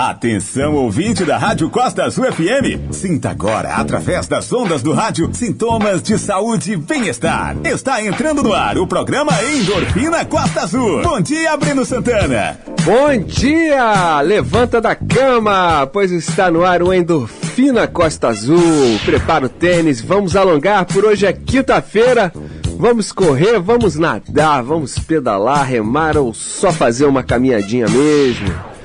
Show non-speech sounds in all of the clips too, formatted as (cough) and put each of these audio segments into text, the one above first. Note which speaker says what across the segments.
Speaker 1: Atenção, ouvinte da Rádio Costa Azul FM. Sinta agora, através das ondas do rádio, sintomas de saúde e bem-estar. Está entrando no ar o programa Endorfina Costa Azul. Bom dia, Breno Santana.
Speaker 2: Bom dia! Levanta da cama, pois está no ar o Endorfina Costa Azul. Prepara o tênis, vamos alongar, por hoje é quinta-feira. Vamos correr, vamos nadar, vamos pedalar, remar ou só fazer uma caminhadinha mesmo.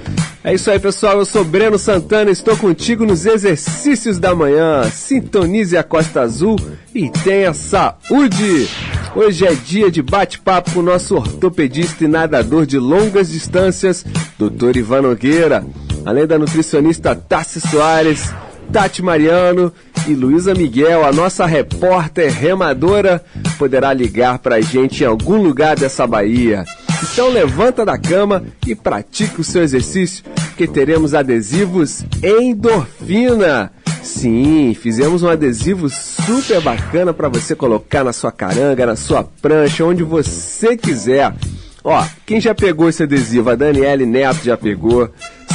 Speaker 2: É isso aí, pessoal. Eu sou Breno Santana, estou contigo nos exercícios da manhã. Sintonize a Costa Azul e tenha saúde. Hoje é dia de bate-papo com o nosso ortopedista e nadador de longas distâncias, Dr. Ivan Nogueira, além da nutricionista Tassi Soares, Tati Mariano e Luísa Miguel, a nossa repórter remadora, poderá ligar para a gente em algum lugar dessa Bahia. Então levanta da cama e pratique o seu exercício, que teremos adesivos endorfina. Sim, fizemos um adesivo super bacana para você colocar na sua caranga, na sua prancha, onde você quiser. Ó, quem já pegou esse adesivo? A Daniele Neto já pegou,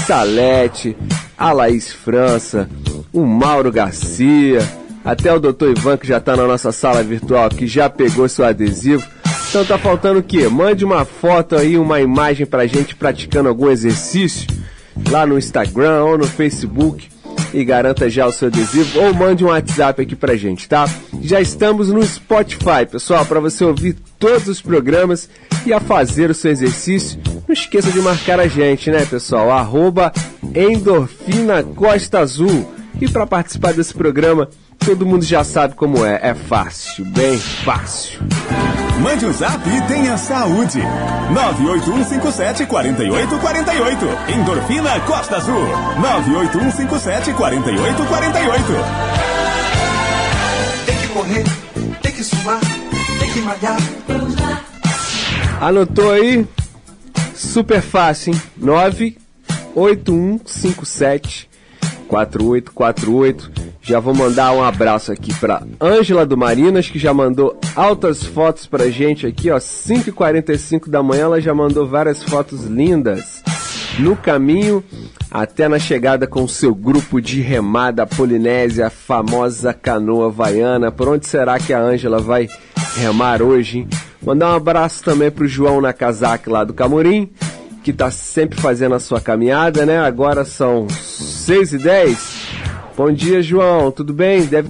Speaker 2: Salete, a Laís França, o Mauro Garcia, até o Dr. Ivan que já está na nossa sala virtual que já pegou seu adesivo. Então tá faltando o quê? Mande uma foto aí, uma imagem pra gente praticando algum exercício lá no Instagram ou no Facebook e garanta já o seu adesivo ou mande um WhatsApp aqui pra gente, tá? Já estamos no Spotify, pessoal, para você ouvir todos os programas e a fazer o seu exercício. Não esqueça de marcar a gente, né, pessoal? Arroba Endorfina Costa Azul. E para participar desse programa, todo mundo já sabe como é. É fácil, bem fácil.
Speaker 1: Mande um zap e tenha saúde. 981574848. Endorfina Costa Azul. 981574848.
Speaker 3: Tem que correr, tem que suar, tem que malhar.
Speaker 2: Anotou aí? Super fácil, hein? 98157 4848. Já vou mandar um abraço aqui para Ângela do Marinas, que já mandou altas fotos pra gente aqui, ó. 5h45 da manhã, ela já mandou várias fotos lindas. No caminho, até na chegada com seu grupo de remada polinésia, a famosa canoa havaiana. Por onde será que a Ângela vai remar hoje? Hein? Mandar um abraço também pro João Nakazaki lá do Camorim, que tá sempre fazendo a sua caminhada, né? Agora são 6 e 10 Bom dia, João. Tudo bem? Deve...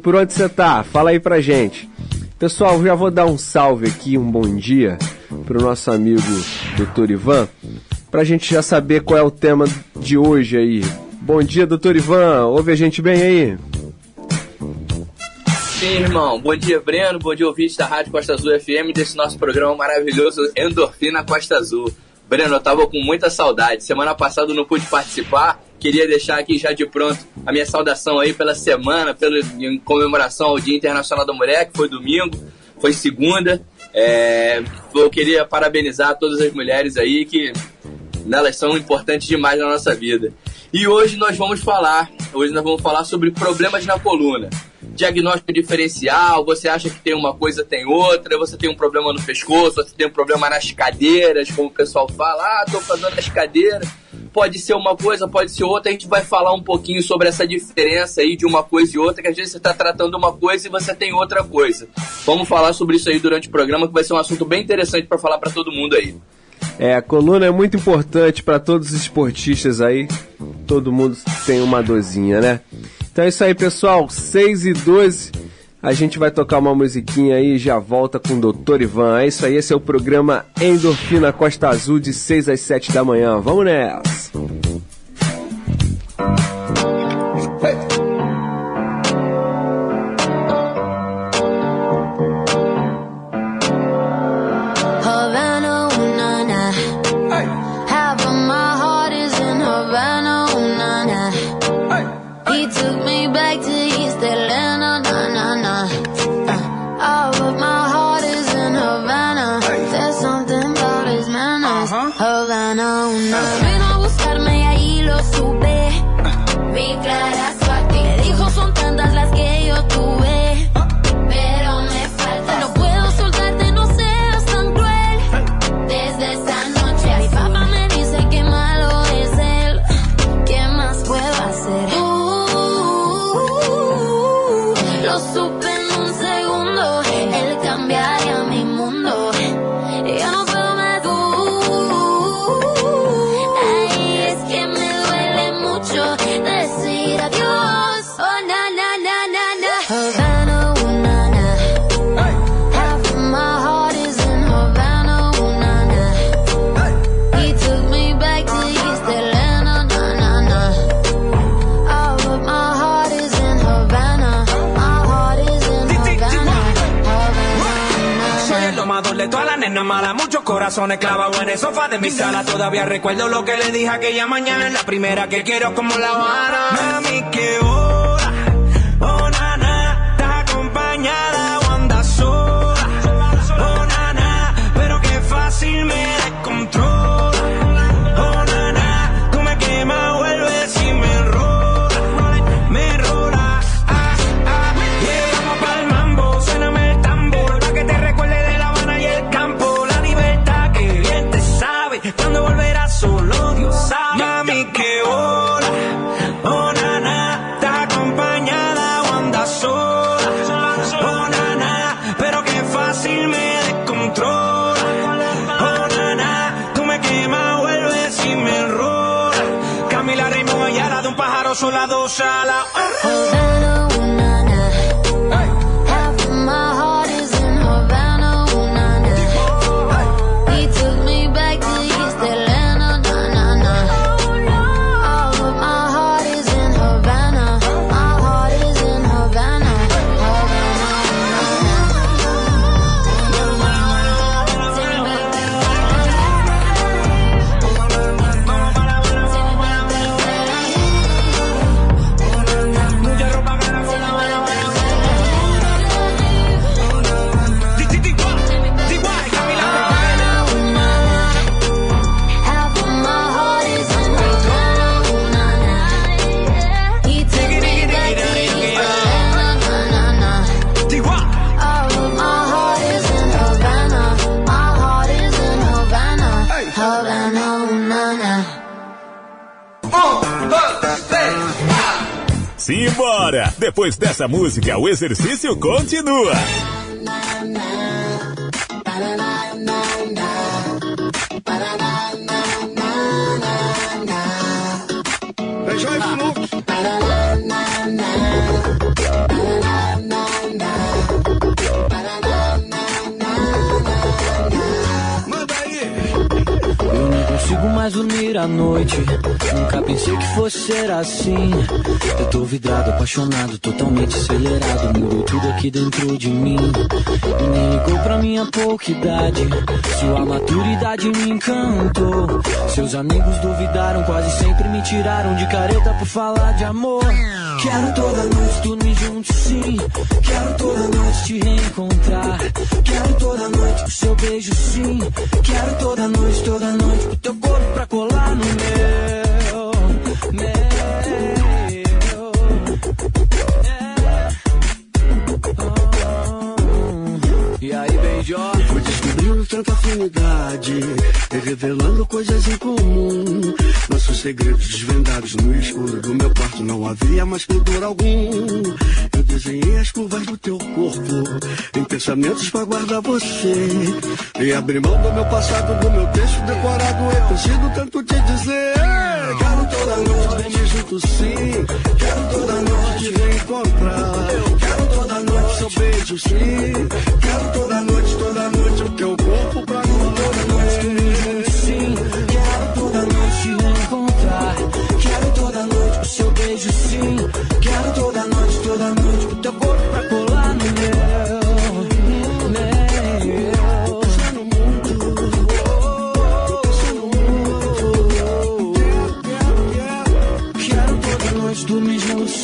Speaker 2: Por onde você tá? Fala aí pra gente. Pessoal, já vou dar um salve aqui, um bom dia pro nosso amigo Dr. Ivan, pra gente já saber qual é o tema de hoje aí. Bom dia, Dr. Ivan. Ouve a gente bem aí?
Speaker 4: Sim, irmão. Bom dia, Breno. Bom dia, ouvintes da Rádio Costa Azul FM, desse nosso programa maravilhoso Endorfina Costa Azul. Breno, eu tava com muita saudade. Semana passada não pude participar. Queria deixar aqui já de pronto a minha saudação aí pela semana, pela, em comemoração ao Dia Internacional da Mulher, que foi domingo, foi segunda. É, eu queria parabenizar todas as mulheres aí que elas são importantes demais na nossa vida. E hoje nós vamos falar, hoje nós vamos falar sobre problemas na coluna diagnóstico diferencial, você acha que tem uma coisa, tem outra, você tem um problema no pescoço, você tem um problema nas cadeiras, como o pessoal fala, ah, tô fazendo as cadeiras. Pode ser uma coisa, pode ser outra. A gente vai falar um pouquinho sobre essa diferença aí de uma coisa e outra, que às vezes você está tratando uma coisa e você tem outra coisa. Vamos falar sobre isso aí durante o programa, que vai ser um assunto bem interessante para falar para todo mundo aí.
Speaker 2: É, a coluna é muito importante para todos os esportistas aí. Todo mundo tem uma dorzinha, né? Então é isso aí, pessoal. 6 e 12. A gente vai tocar uma musiquinha aí e já volta com o Dr. Ivan. É isso aí, esse é o programa Endorfina Costa Azul de 6 às 7 da manhã. Vamos nessa!
Speaker 5: Me en el sofá de mi sala. Todavía recuerdo lo que le dije aquella mañana. La primera que quiero como la Habana. Mami, que sola dos
Speaker 6: a
Speaker 7: la. Depois dessa música, o exercício continua.
Speaker 8: Eu não consigo mais dormir à noite. Nunca pensei que fosse ser assim. Eu tô vidrado, apaixonado, totalmente acelerado. Mudou tudo aqui dentro de mim. E nem ligou pra minha pouca idade. Sua maturidade me encantou. Seus amigos duvidaram, quase sempre me tiraram de careta por falar de amor. Quero toda noite dormir junto, sim. Quero toda noite te reencontrar. Quero toda noite o seu beijo, sim. Quero toda noite, toda noite o teu corpo pra colar no meu. E aí, beijó?
Speaker 9: Fui descobrindo tanta afinidade revelando coisas em comum. Nossos segredos desvendados no escuro do meu quarto não havia mais pudor algum. Eu desenhei as curvas do teu corpo em pensamentos pra guardar você. E abri mão do meu passado, do meu texto decorado. Eu consigo tanto te dizer. Junto sim. Quero toda noite te reencontrar. Quero toda noite seu beijo sim. Quero toda noite, toda noite o teu corpo pra toda noite dormir junto
Speaker 8: sim. Quero toda noite te reencontrar. Quero toda noite o seu beijo, sim. Quero toda noite, toda noite o teu corpo pra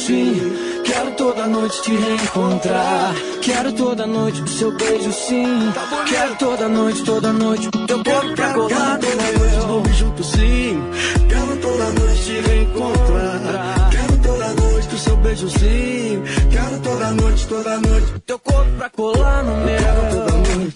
Speaker 8: sim. Quero toda noite te reencontrar. Quero toda noite o seu beijo, sim. Quero toda noite, toda noite o teu corpo pra colar
Speaker 9: noite
Speaker 8: meu.
Speaker 9: junto sim. Quero toda noite te reencontrar. Quero toda noite o seu beijo sim. Quero toda noite, toda noite.
Speaker 8: Teu corpo pra colar no meu.
Speaker 9: Quero toda noite.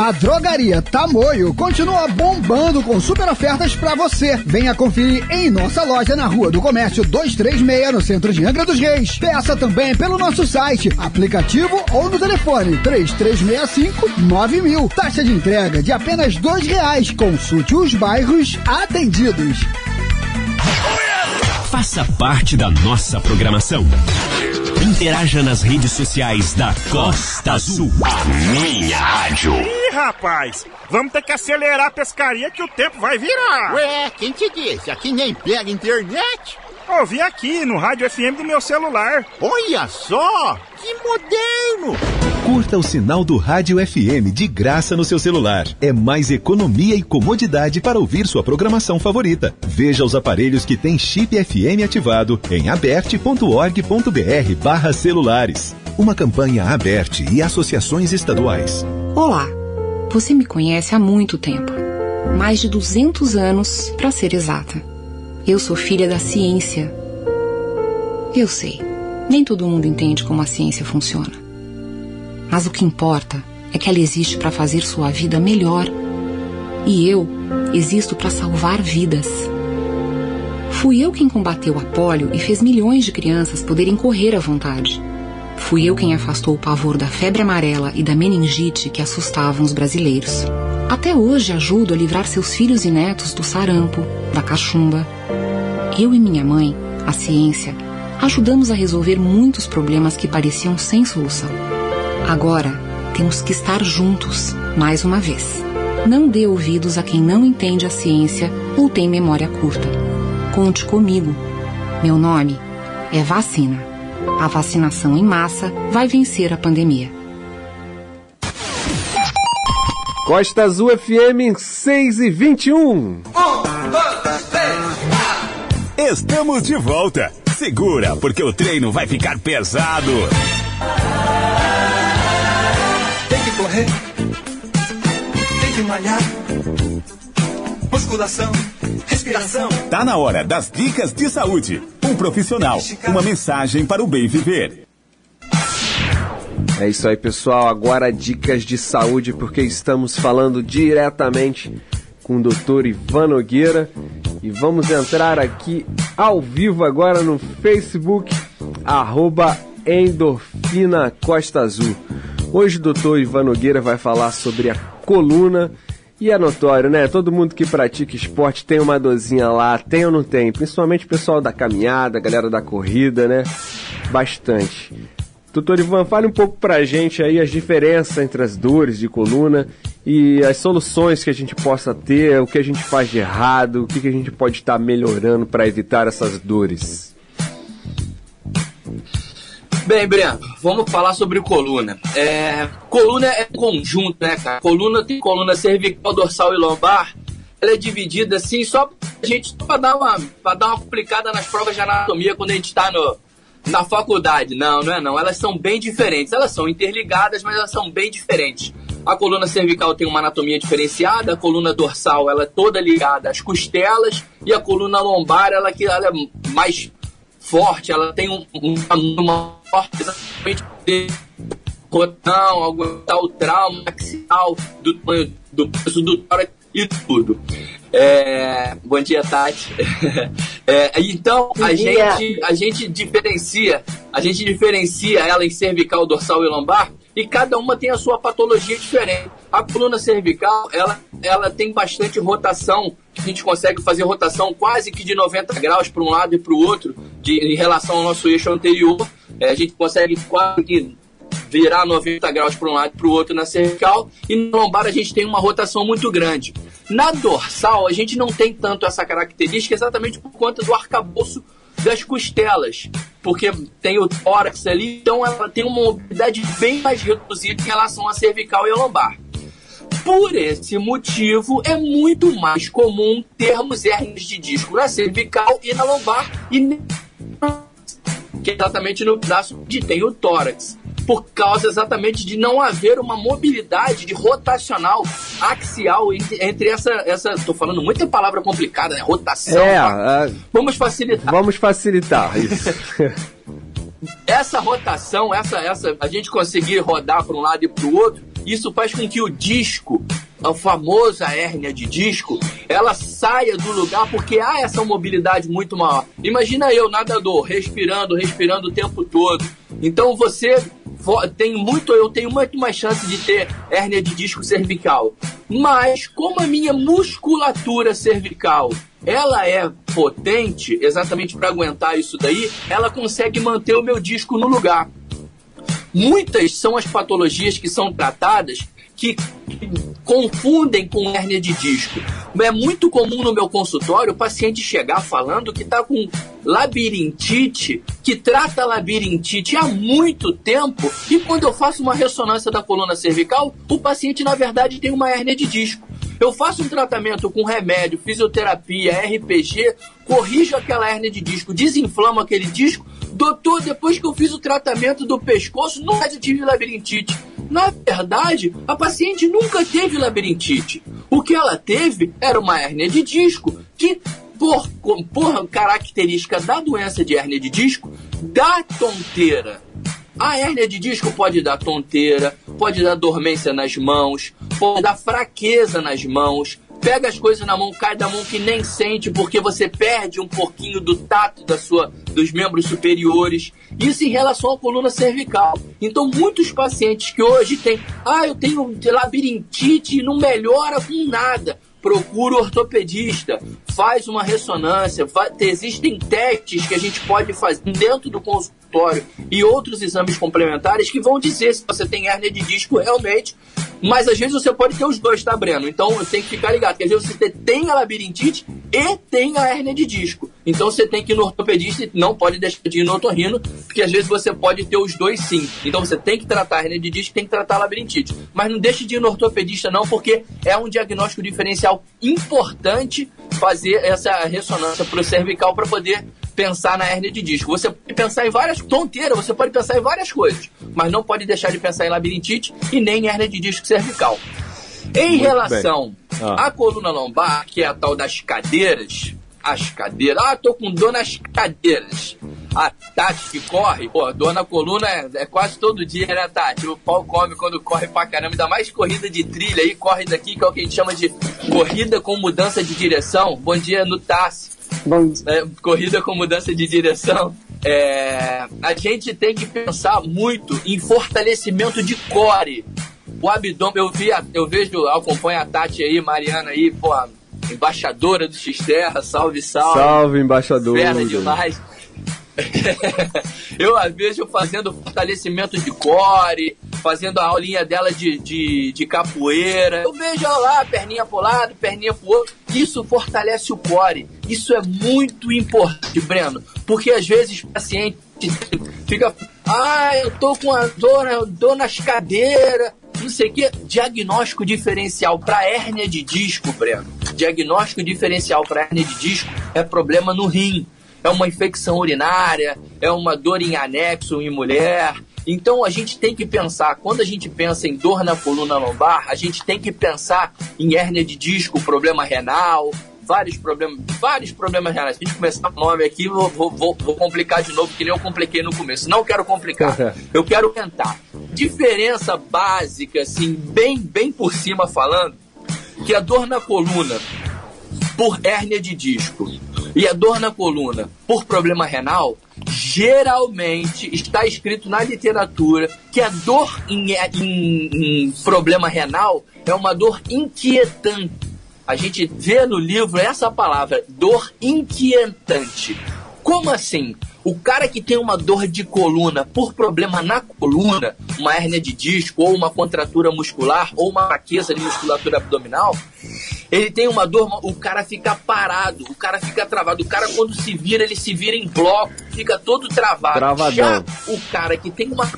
Speaker 10: A Drogaria Tamoio continua bombando com super ofertas pra você. Venha conferir em nossa loja na Rua do Comércio 236, no centro de Angra dos Reis. Peça também pelo nosso site, aplicativo ou no telefone 3365-9000. Taxa de entrega de apenas 2 reais. Consulte os bairros atendidos.
Speaker 11: Faça parte da nossa programação. Interaja nas redes sociais da Costa Azul. A minha rádio.
Speaker 12: Rapaz, vamos ter que acelerar a pescaria que o tempo vai virar.
Speaker 13: Ué, quem te disse? Aqui nem pega internet.
Speaker 12: Ouvi aqui no rádio FM do meu celular.
Speaker 13: Olha só, que moderno!
Speaker 14: Curta o sinal do Rádio FM de graça no seu celular. É mais economia e comodidade para ouvir sua programação favorita. Veja os aparelhos que têm chip FM ativado em aberte.org.br barra celulares. Uma campanha aberte e associações estaduais.
Speaker 15: Olá, você me conhece há muito tempo. Mais de 200 anos, para ser exata. Eu sou filha da ciência. Eu sei, nem todo mundo entende como a ciência funciona. Mas o que importa é que ela existe para fazer sua vida melhor. E eu existo para salvar vidas. Fui eu quem combateu a polio e fez milhões de crianças poderem correr à vontade. Fui eu quem afastou o pavor da febre amarela e da meningite que assustavam os brasileiros. Até hoje ajudo a livrar seus filhos e netos do sarampo, da cachumba. Eu e minha mãe, a ciência, ajudamos a resolver muitos problemas que pareciam sem solução. Agora, temos que estar juntos, mais uma vez. Não dê ouvidos a quem não entende a ciência ou tem memória curta. Conte comigo. Meu nome é Vacina. A vacinação em massa vai vencer a pandemia.
Speaker 2: Costa Azul FM 6 e 21.
Speaker 1: Estamos de volta. Segura, porque o treino vai ficar pesado.
Speaker 3: Tem que correr, tem que malhar. Musculação, respiração.
Speaker 1: Tá na hora das dicas de saúde. Um profissional, uma mensagem para o bem viver.
Speaker 2: É isso aí, pessoal. Agora dicas de saúde, porque estamos falando diretamente com o Dr. Ivan Nogueira e vamos entrar aqui ao vivo agora no Facebook, arroba Endorfina Costa Azul. Hoje o doutor Ivan Nogueira vai falar sobre a coluna e é notório, né? Todo mundo que pratica esporte tem uma dorzinha lá, tem ou não tem? Principalmente o pessoal da caminhada, a galera da corrida, né? Bastante. Doutor Ivan, fale um pouco pra gente aí as diferenças entre as dores de coluna e as soluções que a gente possa ter, o que a gente faz de errado, o que a gente pode estar melhorando para evitar essas dores.
Speaker 4: Bem, Breno, vamos falar sobre coluna. É, coluna é conjunto, né, cara? Coluna tem coluna cervical, dorsal e lombar. Ela é dividida assim só pra gente para dar uma para dar uma complicada nas provas de anatomia quando a gente está no na faculdade. Não, não é não. Elas são bem diferentes. Elas são interligadas, mas elas são bem diferentes. A coluna cervical tem uma anatomia diferenciada, a coluna dorsal ela é toda ligada às costelas e a coluna lombar ela que ela é mais forte, ela tem um, um, uma forte exatamente cotão, aguentar o trauma axial do tamanho do peso do tórax e tudo. É, bom dia, Tati. (laughs) É, então a gente, a gente diferencia, a gente diferencia ela em cervical, dorsal e lombar e cada uma tem a sua patologia diferente. A coluna cervical, ela, ela tem bastante rotação, a gente consegue fazer rotação quase que de 90 graus para um lado e para o outro, de, em relação ao nosso eixo anterior. É, a gente consegue quase virar 90 graus para um lado e para o outro na cervical, e na lombar a gente tem uma rotação muito grande. Na dorsal, a gente não tem tanto essa característica exatamente por conta do arcabouço das costelas, porque tem o tórax ali, então ela tem uma mobilidade bem mais reduzida em relação à cervical e à lombar. Por esse motivo, é muito mais comum termos hernias de disco na cervical e na lombar, e que é exatamente no braço onde tem o tórax. por causa exatamente de não haver uma mobilidade de rotacional axial entre, essa, essa. Tô falando muita palavra complicada, né? Rotação.
Speaker 2: É,
Speaker 4: pa-
Speaker 2: é,
Speaker 4: Vamos facilitar.
Speaker 2: vamos facilitar isso. (laughs)
Speaker 4: Essa rotação, essa, essa, a gente conseguir rodar para um lado e para o outro, isso faz com que o disco, a famosa hérnia de disco, ela saia do lugar porque há essa mobilidade muito maior. Imagina eu, nadador, respirando, respirando o tempo todo. Então você vo- tem muito, eu tenho muito mais chance de ter hérnia de disco cervical. Mas como a minha musculatura cervical ela é potente exatamente para aguentar isso daí, ela consegue manter o meu disco no lugar. Muitas são as patologias que são tratadas que confundem com hérnia de disco. É muito comum no meu consultório o paciente chegar falando que está com labirintite, que trata labirintite há muito tempo, e quando eu faço uma ressonância da coluna cervical, o paciente na verdade tem uma hérnia de disco. Eu faço um tratamento com remédio, fisioterapia, RPG, corrijo aquela hérnia de disco, desinflamo aquele disco. Doutor, depois que eu fiz o tratamento do pescoço, nunca tive labirintite. Na verdade, a paciente nunca teve labirintite. O que ela teve era uma hérnia de disco que, por, por característica da doença de hérnia de disco, dá tonteira. A hérnia de disco pode dar tonteira, pode dar dormência nas mãos, pode dar fraqueza nas mãos. Pega as coisas na mão, cai da mão que nem sente, porque você perde um pouquinho do tato da sua, dos membros superiores. Isso em relação à coluna cervical. Então, muitos pacientes que hoje têm, ah, eu tenho labirintite e não melhora com nada procura o ortopedista, faz uma ressonância, fa- existem testes que a gente pode fazer dentro do consultório e outros exames complementares que vão dizer se você tem hérnia de disco realmente, mas às vezes você pode ter os dois, tá, Breno? Então tem que ficar ligado, que às vezes você tem a labirintite e tem a hérnia de disco. Então você tem que ir no ortopedista e não pode deixar de ir no otorrino, porque às vezes você pode ter os dois sim. Então você tem que tratar a hérnia de disco, tem que tratar a labirintite. Mas não deixe de ir no ortopedista não, porque é um diagnóstico diferencial importante fazer essa ressonância pro cervical para poder pensar na hérnia de disco. Você pode pensar em várias tonteiras, você pode pensar em várias coisas, mas não pode deixar de pensar em labirintite e nem em hérnia de disco cervical. Em
Speaker 2: Muito
Speaker 4: relação.
Speaker 2: Ah.
Speaker 4: à coluna lombar, que é a tal das cadeiras, as cadeiras, ah, tô com dor nas cadeiras. A Tati que corre, pô, dor na coluna é, é quase todo dia, né, Tati? O pau come quando corre pra caramba, ainda mais corrida de trilha aí, corre daqui, que é o que a gente chama de corrida com mudança de direção. Bom dia, no Tassi. É, corrida com mudança de direção. É, a gente tem que pensar muito em fortalecimento de core. O abdômen, eu vi, eu vejo, acompanho a Tati aí, Mariana aí, pô, embaixadora do X-Terra, salve, salve.
Speaker 2: Salve, embaixador.
Speaker 4: Fera demais. (laughs) eu a vejo fazendo fortalecimento de core, fazendo a aulinha dela de, de, de capoeira. Eu vejo ela lá, perninha pro lado, perninha pro outro. Isso fortalece o core. Isso é muito importante, Breno. Porque às vezes o paciente fica. Ah, eu tô com a dor, dor nas cadeiras. Não sei o que. Diagnóstico diferencial para hérnia de disco, Breno. Diagnóstico diferencial para hérnia de disco é problema no rim é uma infecção urinária, é uma dor em anexo em mulher. Então a gente tem que pensar, quando a gente pensa em dor na coluna lombar, a gente tem que pensar em hérnia de disco, problema renal, vários problemas, vários problemas renais. Se a gente começar o nome aqui, vou, vou, vou, vou complicar de novo, que nem eu compliquei no começo. Não quero complicar. (laughs) Eu quero tentar. Diferença básica, assim, bem, bem por cima falando, que a dor na coluna por hérnia de disco e a dor na coluna por problema renal, geralmente está escrito na literatura que a dor em, em- em problema renal é uma dor inquietante. A gente vê no livro essa palavra, dor inquietante. Como assim? O cara que tem uma dor de coluna por problema na coluna, uma hérnia de disco, ou uma contratura muscular, ou uma fraqueza de musculatura abdominal, ele tem uma dor, o cara fica parado, o cara fica travado. O cara, quando se vira, ele se vira em bloco, fica todo travado.
Speaker 2: Travadão.
Speaker 4: Já o cara que tem uma.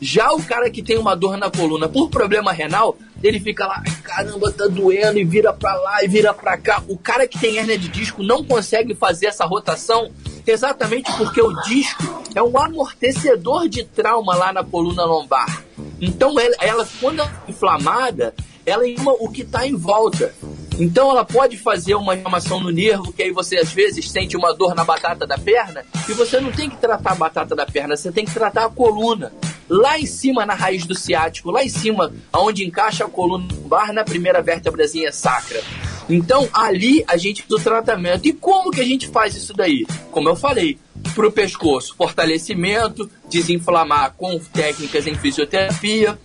Speaker 4: Já o cara que tem uma dor na coluna por problema renal, ele fica lá, "Ai, caramba, tá doendo, e vira pra lá e vira pra cá. O cara que tem hérnia de disco não consegue fazer essa rotação, Exatamente porque o disco é um amortecedor de trauma lá na coluna lombar. Então, ela, ela quando ela é inflamada, ela inflama o que está em volta. Então ela pode fazer uma inflamação no nervo, que aí você às vezes sente uma dor na batata da perna, e você não tem que tratar a batata da perna, você tem que tratar a coluna. Lá em cima, na raiz do ciático, lá em cima, aonde encaixa a coluna lombar, na primeira vértebrazinha sacra. Então, ali a gente faz o tratamento. E como que a gente faz isso daí? Como eu falei, pro pescoço, fortalecimento, desinflamar com técnicas em fisioterapia.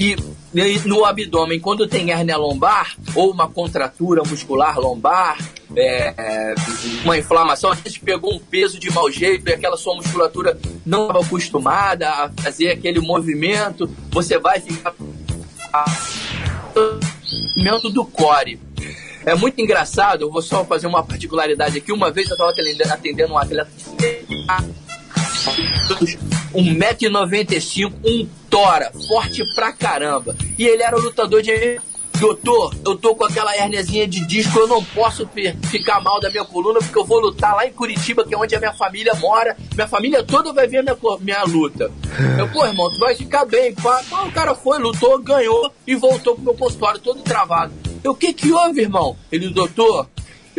Speaker 4: E e no abdômen, quando tem hérnia lombar ou uma contratura muscular lombar, é, é, uma inflamação, a gente pegou um peso de mau jeito e aquela sua musculatura não estava acostumada a fazer aquele movimento, você vai ficar movimento do core. É muito engraçado, eu vou só fazer uma particularidade aqui. Uma vez eu estava atendendo um atleta 1,95m, um tora, forte pra caramba. E ele era lutador de. Doutor, eu tô com aquela herniazinha de disco, eu não posso ficar mal da minha coluna porque eu vou lutar lá em Curitiba, que é onde a minha família mora. Minha família toda vai ver minha, minha luta. Eu, pô, irmão, tu vai ficar bem. Pá, o cara foi, lutou, ganhou e voltou pro meu consultório todo travado. Eu, o que que houve, irmão? Ele, doutor,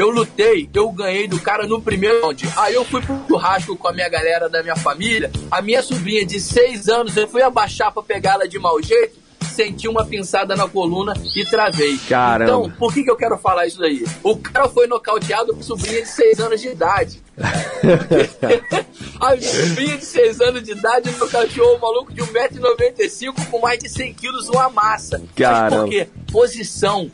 Speaker 4: eu lutei, eu ganhei do cara no primeiro round. Aí eu fui pro churrasco com a minha galera da minha família. A minha sobrinha de seis anos, eu fui abaixar pra pegá-la de mau jeito. Senti uma pinçada na coluna e travei.
Speaker 2: Caramba.
Speaker 4: Então, por que, que eu quero falar isso daí? O cara foi nocauteado com sobrinha de seis anos de idade. (laughs) a sobrinha de seis anos de idade nocauteou o maluco de 1,95m com mais de 100 quilos uma massa.
Speaker 2: Caramba.
Speaker 4: Mas por quê? Posição.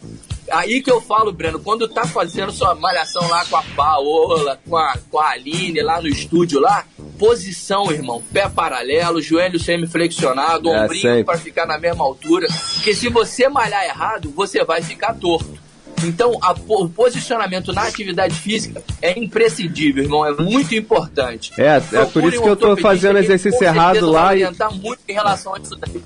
Speaker 4: Aí que eu falo, Breno, quando tá fazendo sua malhação lá com a Paola, com a, com a Aline lá no estúdio lá, posição, irmão. Pé paralelo, joelho semiflexionado,
Speaker 2: É,
Speaker 4: ombrinho para ficar na mesma altura. Porque se você malhar errado, você vai ficar torto. Então, a o posicionamento na atividade física é imprescindível, irmão. É muito importante.
Speaker 2: É, é por isso que eu tô fazendo exercício errado lá
Speaker 4: vai
Speaker 2: e-
Speaker 4: orientar muito em relação a isso daí.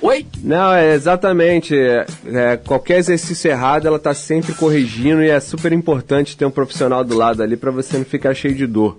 Speaker 4: Oi?
Speaker 2: Não, é exatamente. é, é, qualquer exercício errado, ela tá sempre corrigindo e é super importante ter um profissional do lado ali pra você não ficar cheio de dor.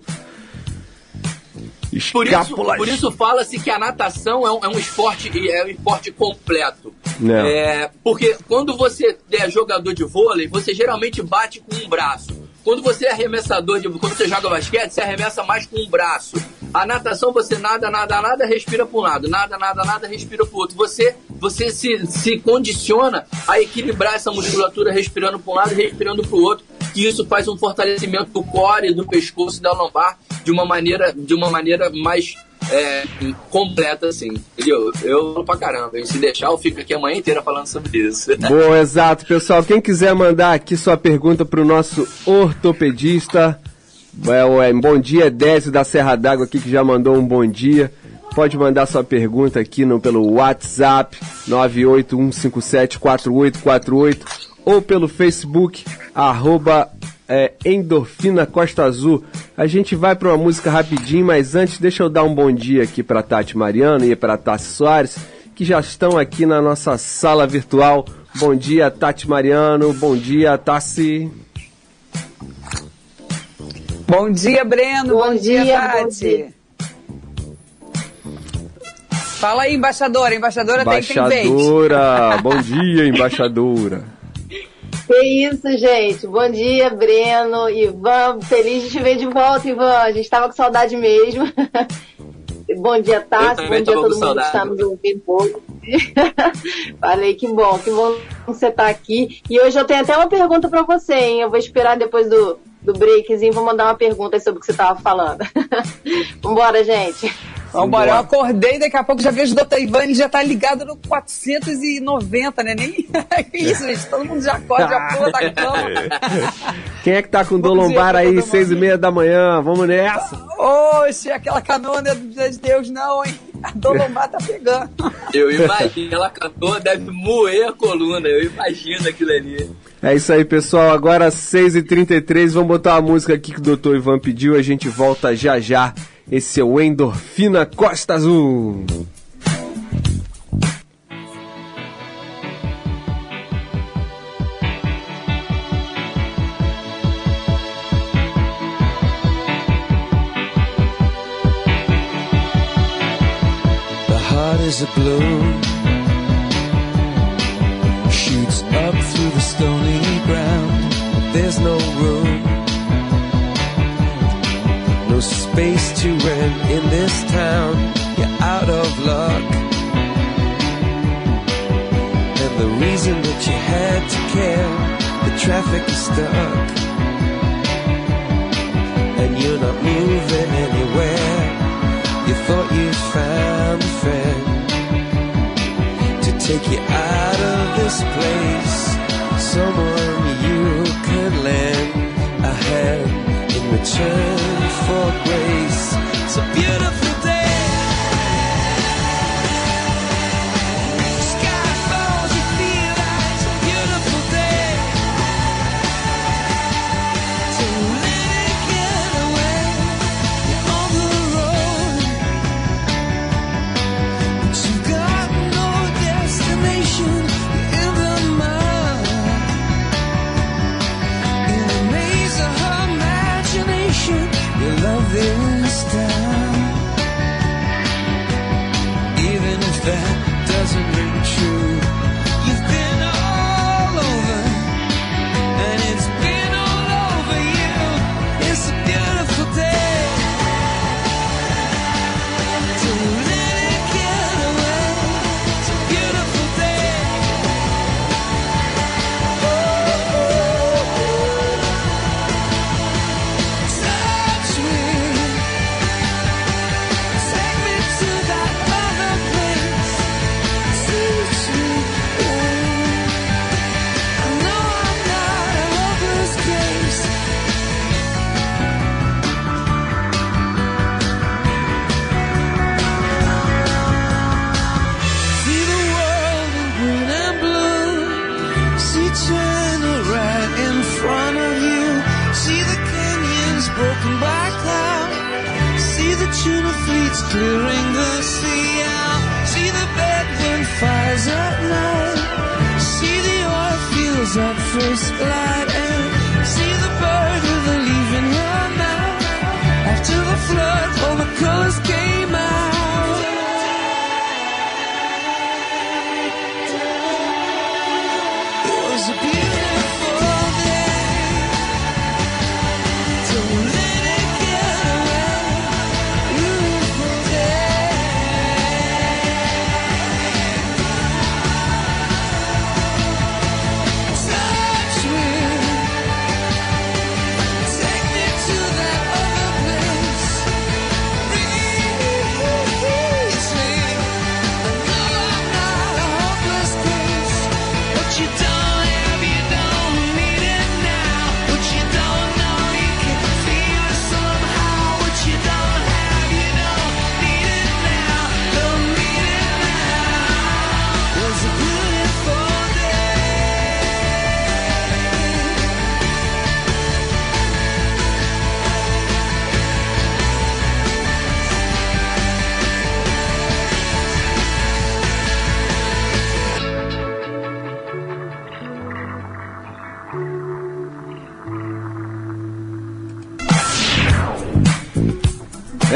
Speaker 4: Por isso, por isso fala-se que a natação é um, é um esporte é um esporte completo.
Speaker 2: Não.
Speaker 4: É, porque quando você é jogador de vôlei, você geralmente bate com um braço. Quando você é arremessador de quando você joga basquete, você arremessa mais com um braço. A natação você nada, nada, nada, respira para um lado, nada, nada, nada, respira para o outro. Você você se, se condiciona a equilibrar essa musculatura respirando para um lado e respirando para o outro, que isso faz um fortalecimento do core, do pescoço e da lombar de uma maneira de uma maneira mais é, completa assim, entendeu? Eu falo pra caramba, e se deixar eu fico aqui a manhã inteira falando sobre isso.
Speaker 2: Bom, exato, pessoal. Quem quiser mandar aqui sua pergunta pro nosso ortopedista, é, é, bom dia, Désio da Serra d'Água aqui que já mandou um bom dia. Pode mandar sua pergunta aqui no, pelo WhatsApp 981574848 ou pelo Facebook arroba é, Endorfina Costa Azul. A gente vai para uma música rapidinho, mas antes deixa eu dar um bom dia aqui para Tati Mariano e para Tassi Soares, que já estão aqui na nossa sala virtual. Bom dia, Tati Mariano. Bom dia, Tassi.
Speaker 16: Bom dia, Breno. Bom,
Speaker 17: Bom
Speaker 16: dia,
Speaker 17: dia, bom
Speaker 16: Tati.
Speaker 17: dia.
Speaker 16: Fala aí, embaixadora. Embaixadora tem, tem vez.
Speaker 2: Embaixadora. bom dia, embaixadora.
Speaker 17: Que isso, gente. Bom dia, Breno, Ivan. Feliz de te ver de volta, Ivan. A gente tava com saudade mesmo. (laughs) bom dia,
Speaker 4: também
Speaker 17: Bom dia a todo mundo que está nos ouvindo hoje. (laughs) Falei que bom, que bom você está aqui. E hoje eu tenho até uma pergunta para você, hein? Eu vou esperar depois do, do breakzinho, vou mandar uma pergunta sobre o que você estava falando. (laughs) Vambora, gente.
Speaker 16: Vambora, eu acordei, daqui a pouco já vejo o Dr. Ivan, ele já tá ligado no 490, né? Nem... (laughs) que isso, gente? Todo mundo já acorda, já pula da cama. (laughs)
Speaker 2: Quem é que tá com dor lombar aí, seis e meia da manhã? Vamos nessa.
Speaker 16: Oxe, aquela canoa não é de Deus não, hein? A dor lombar tá pegando.
Speaker 4: Eu imagino, ela cantou, deve moer a coluna, eu imagino aquilo ali.
Speaker 2: É isso aí, pessoal. Agora 6h33, vamos botar uma música aqui que o Dr. Ivan pediu. A gente volta já já. Esse é o Endorfina Costa Azul.
Speaker 18: is a blue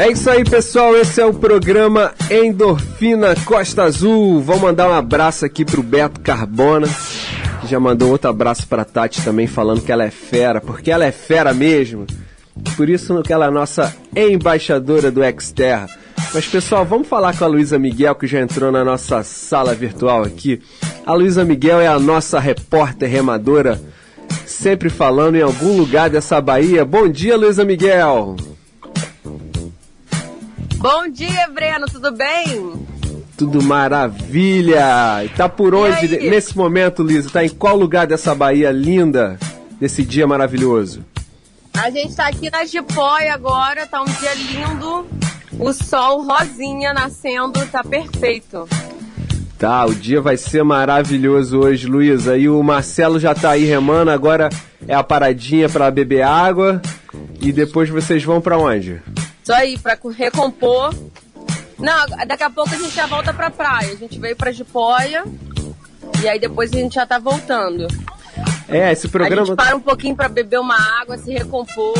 Speaker 2: É isso aí, pessoal. Esse é o programa Endorfina Costa Azul. Vou mandar um abraço aqui pro Beto Carbona, já mandou outro abraço pra Tati também, falando que ela é fera, porque ela é fera mesmo. Por isso que ela é nossa embaixadora do Exterra. Mas, pessoal, vamos falar com a Luísa Miguel, que já entrou na nossa sala virtual aqui. A Luísa Miguel é a nossa repórter remadora, sempre falando em algum lugar dessa Bahia. Bom dia, Luísa Miguel!
Speaker 19: Bom dia, Breno, tudo bem?
Speaker 2: Tudo maravilha! E tá por onde nesse momento, Lisa? Tá em qual lugar dessa Bahia linda, desse dia maravilhoso?
Speaker 19: A gente tá aqui na Jipóia agora, tá um dia lindo. O sol rosinha nascendo, tá perfeito.
Speaker 2: Tá, o dia vai ser maravilhoso hoje, Luísa. E o Marcelo já tá aí remando, agora é a paradinha pra beber água. E depois vocês vão pra onde?
Speaker 19: Isso aí, pra co- recompor. Não, daqui a pouco a gente já volta pra praia. A gente veio pra Jipóia e aí depois a gente já tá voltando.
Speaker 2: É, esse
Speaker 19: A
Speaker 2: programa.
Speaker 19: gente para um pouquinho pra beber uma água, se recompor.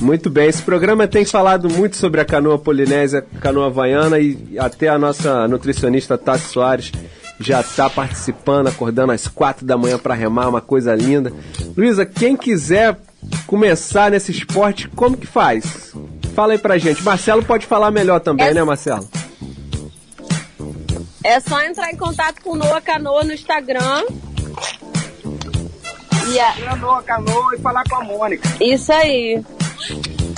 Speaker 2: Muito bem, esse programa tem falado muito sobre a canoa polinésia, canoa havaiana e até a nossa nutricionista Tassi Soares já está participando, acordando às quatro da manhã para remar, uma coisa linda. Luísa, quem quiser começar nesse esporte, como que faz? Fala aí pra gente. Marcelo pode falar melhor também,
Speaker 19: É-
Speaker 2: né, Marcelo?
Speaker 19: É só entrar em contato com o Noa Canoa no Instagram. E a...
Speaker 20: Noa Canoa e falar com a Mônica.
Speaker 19: Isso aí.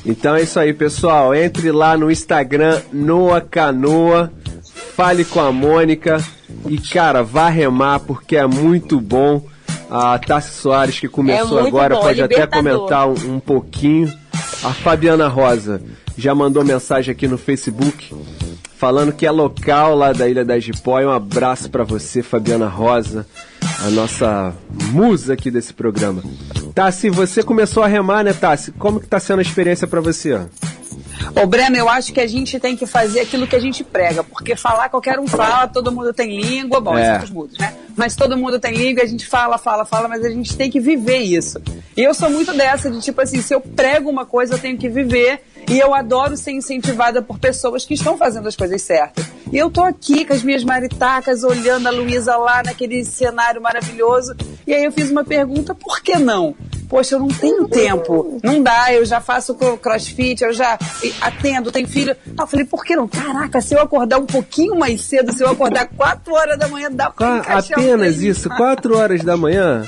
Speaker 2: Então é isso aí, pessoal. Entre lá no Instagram Noa Canoa, fale com a Mônica e, cara, vá remar porque é muito bom. A Tassi Soares, que começou
Speaker 19: É
Speaker 2: agora,
Speaker 19: bom,
Speaker 2: pode até
Speaker 19: libertador.
Speaker 2: comentar um, um pouquinho. A Fabiana Rosa já mandou mensagem aqui no Facebook falando que é local lá da Ilha da Jipóia. Um abraço pra você, Fabiana Rosa, a nossa musa aqui desse programa. Tassi, você começou a remar, né, Tassi? Como que tá sendo a experiência pra você?
Speaker 16: Ô, Breno, eu acho que a gente tem que fazer aquilo que a gente prega, porque falar qualquer um fala, todo mundo tem língua, bom,
Speaker 2: É.
Speaker 16: é. outros mudos, né? Mas todo mundo tem língua, a gente fala, fala, fala, mas a gente tem que viver isso. E eu sou muito dessa, de tipo assim, se eu prego uma coisa, eu tenho que viver, e eu adoro ser incentivada por pessoas que estão fazendo as coisas certas. E eu tô aqui com as minhas maritacas, olhando a Luísa lá naquele cenário maravilhoso, e aí eu fiz uma pergunta, por que não? Poxa, eu não tenho tempo. Não dá, eu já faço cro- crossfit, eu já atendo, tenho filho. Ah, eu falei, por que não? Caraca, se eu acordar um pouquinho mais cedo, se eu acordar 4 horas da manhã, dá pra
Speaker 2: Qua-
Speaker 16: encaixar
Speaker 2: apenas isso, 4 horas da manhã,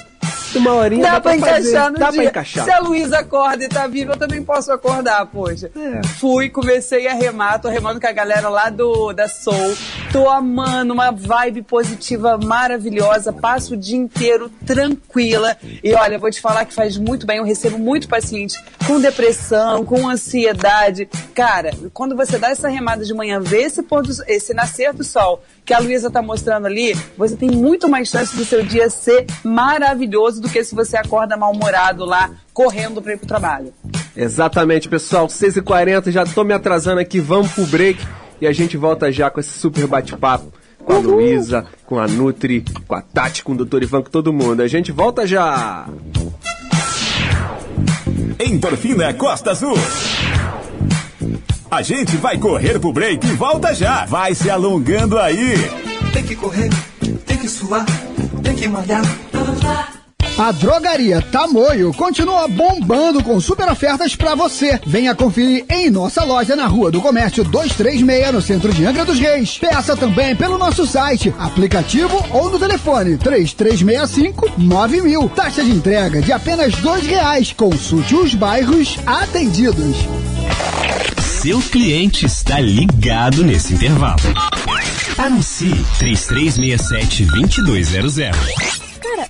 Speaker 2: uma horinha
Speaker 16: Dá,
Speaker 2: dá,
Speaker 16: pra
Speaker 2: fazer,
Speaker 16: encaixar no
Speaker 2: dá
Speaker 16: dia.
Speaker 2: pra encaixar.
Speaker 16: Se a Luísa acorda e tá viva, eu também posso acordar, poxa.
Speaker 2: É.
Speaker 16: Fui, comecei a remar, tô remando com a galera lá do da Soul. Tô amando, uma vibe positiva maravilhosa. Passo o dia inteiro tranquila. E olha, vou te falar que faz muito bem. Eu recebo muito paciente com depressão, com ansiedade. Cara, quando você dá essa remada de manhã, vê esse, do- esse nascer do sol que a Luísa tá mostrando ali, você tem muito mais chance do seu dia ser maravilhoso do que se você acorda mal-humorado lá, correndo pra ir pro trabalho.
Speaker 2: Exatamente, pessoal, 6h40, já tô me atrasando aqui, vamos pro break e a gente volta já com esse super bate-papo com a Luísa, com a Nutri, com a Tati, com o Dr. Ivan, com todo mundo. A gente volta já!
Speaker 1: Endorfina Costa Azul. A gente vai correr pro break e volta já. Vai se alongando aí.
Speaker 3: Tem que correr, tem que suar, tem que malhar.
Speaker 10: A Drogaria Tamoio continua bombando com super ofertas pra você. Venha conferir em nossa loja na Rua do Comércio 236, no centro de Angra dos Reis. Peça também pelo nosso site, aplicativo ou no telefone 3365 9000. Taxa de entrega de apenas dois reais. Consulte os bairros atendidos.
Speaker 11: Seu cliente está ligado nesse intervalo. Anuncie 3367-2200.
Speaker 21: Cara,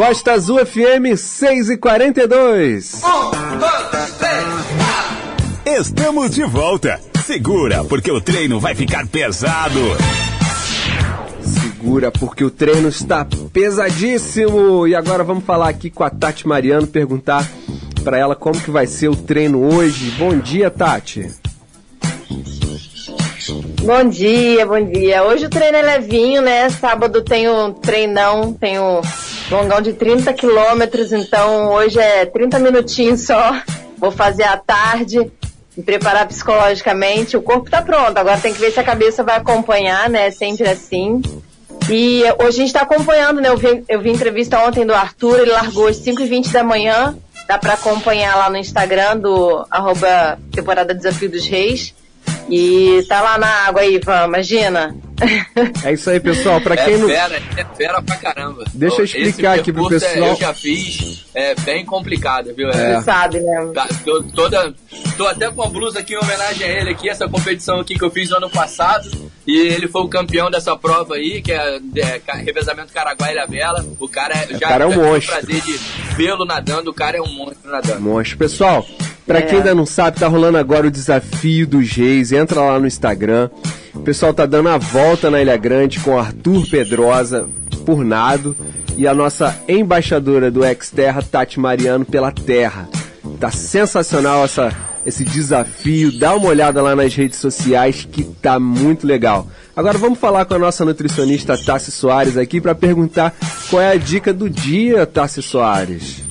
Speaker 2: Costa Azul FM 6h42.
Speaker 1: Estamos de volta. Segura, porque o treino vai ficar pesado.
Speaker 2: Segura, porque o treino está pesadíssimo. E agora vamos falar aqui com a Tati Mariano, perguntar para ela como que vai ser o treino hoje. Bom dia, Tati.
Speaker 17: Bom dia, bom dia. Hoje o treino é levinho, né? Sábado tem um treinão, tem um longão de 30 quilômetros, então hoje é 30 minutinhos só. Vou fazer à tarde, me preparar psicologicamente. O corpo tá pronto, agora tem que ver se a cabeça vai acompanhar, né? Sempre assim. E hoje a gente tá acompanhando, né? Eu vi, eu vi entrevista ontem do Arthur, ele largou às 5h20 da manhã. Dá pra acompanhar lá no Instagram do arroba temporada Desafio dos Reis. E tá lá na água aí, Ivan, imagina. (laughs)
Speaker 2: É isso aí, pessoal. Para
Speaker 4: é
Speaker 2: quem não.
Speaker 4: fera, é fera pra caramba.
Speaker 2: Deixa eu explicar aqui pro
Speaker 4: é-
Speaker 2: pessoal.
Speaker 4: eu já fiz, é bem complicado, viu?
Speaker 2: É.
Speaker 17: Você sabe, né?
Speaker 4: Tá, tô, toda, tô até com a blusa aqui em homenagem a ele aqui, essa competição aqui que eu fiz no ano passado. E ele foi o campeão dessa prova aí, que é, é revezamento Caraguá e Ilha Vela. O cara é- já,
Speaker 2: cara é um
Speaker 4: já tive
Speaker 2: monstro.
Speaker 4: o prazer de vê-lo nadando, o cara é um monstro nadando.
Speaker 2: Monstro. Pessoal, pra
Speaker 4: É.
Speaker 2: quem ainda não sabe, tá rolando agora o desafio dos reis. Entra lá no Instagram. O pessoal tá dando a volta na Ilha Grande com Arthur Pedrosa por nado e a nossa embaixadora do Exterra, Tati Mariano, pela terra. Tá sensacional essa, esse desafio. Dá uma olhada lá nas redes sociais que tá muito legal. Agora vamos falar com a nossa nutricionista Tassi Soares aqui para perguntar qual é a dica do dia, Tassi Soares.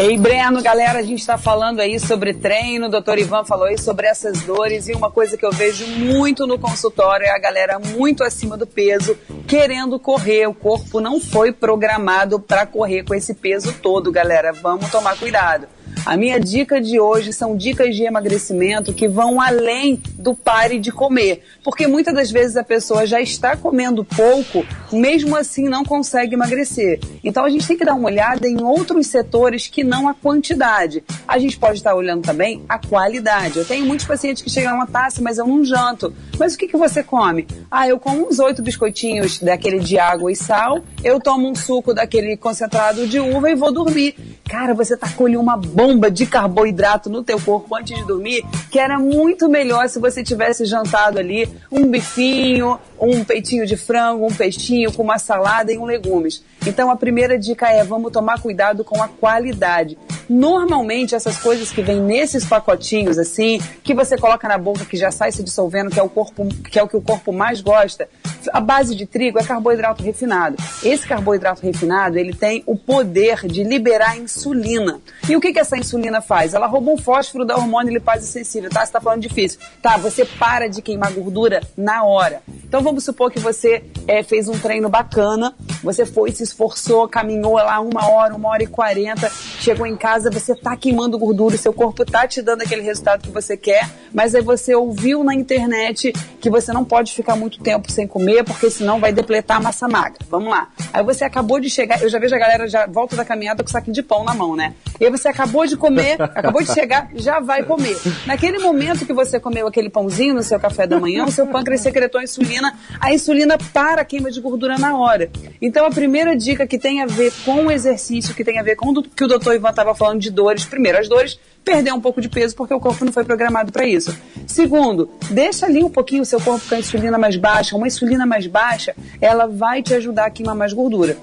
Speaker 16: Ei, Breno, galera, a gente está falando aí sobre treino, o doutor Ivan falou aí sobre essas dores e uma coisa que eu vejo muito no consultório é a galera muito acima do peso, querendo correr. O corpo não foi programado para correr com esse peso todo, galera. Vamos tomar cuidado. A minha dica de hoje são dicas de emagrecimento que vão além do pare de comer. Porque muitas das vezes a pessoa já está comendo pouco, mesmo assim não consegue emagrecer. Então a gente tem que dar uma olhada em outros setores que não a quantidade. A gente pode estar olhando também a qualidade. Eu tenho muitos pacientes que chegam uma taça, mas eu não janto. Mas o que, que você come? Ah, eu como uns oito biscoitinhos daquele de água e sal, eu tomo um suco daquele concentrado de uva e vou dormir. Cara, você tacou ali uma bomba de carboidrato no teu corpo antes de dormir, que era muito melhor se você tivesse jantado ali um bifinho, um peitinho de frango, um peixinho com uma salada e um legumes. Então a primeira dica é vamos tomar cuidado com a qualidade. Normalmente essas coisas que vêm nesses pacotinhos assim, que você coloca na boca que já sai se dissolvendo, que é o corpo, que é o que o corpo mais gosta, a base de trigo é carboidrato refinado. Esse carboidrato refinado, ele tem o poder de liberar insulina. E o que, que essa insulina faz? Ela rouba um fósforo da hormônio lipase sensível, tá? Você tá falando difícil. Tá, você para de queimar gordura na hora. Então vamos supor que você eh, fez um treino bacana, você foi, se esforçou, caminhou lá uma hora, uma hora e quarenta, chegou em casa, você tá queimando gordura, seu corpo tá te dando aquele resultado que você quer, mas aí você ouviu na internet que você não pode ficar muito tempo sem comer, porque senão vai depletar a massa magra. Vamos lá. Aí você acabou de chegar, eu já vejo a galera já volta da caminhada com saquinho de pão na mão, né? E aí você acabou de comer, acabou de chegar, já vai comer. Naquele momento que você comeu aquele pãozinho no seu café da manhã, o seu pâncreas secretou a insulina, a insulina para a queima de gordura na hora. Então a primeira dica que tem a ver com o exercício, que tem a ver com o que o doutor Ivan estava falando de dores, primeiro, as dores perder um pouco de peso porque o corpo não foi programado para isso. Segundo, deixa ali um pouquinho o seu corpo com a insulina mais baixa. Uma insulina mais baixa, ela vai te ajudar a queimar mais gordura.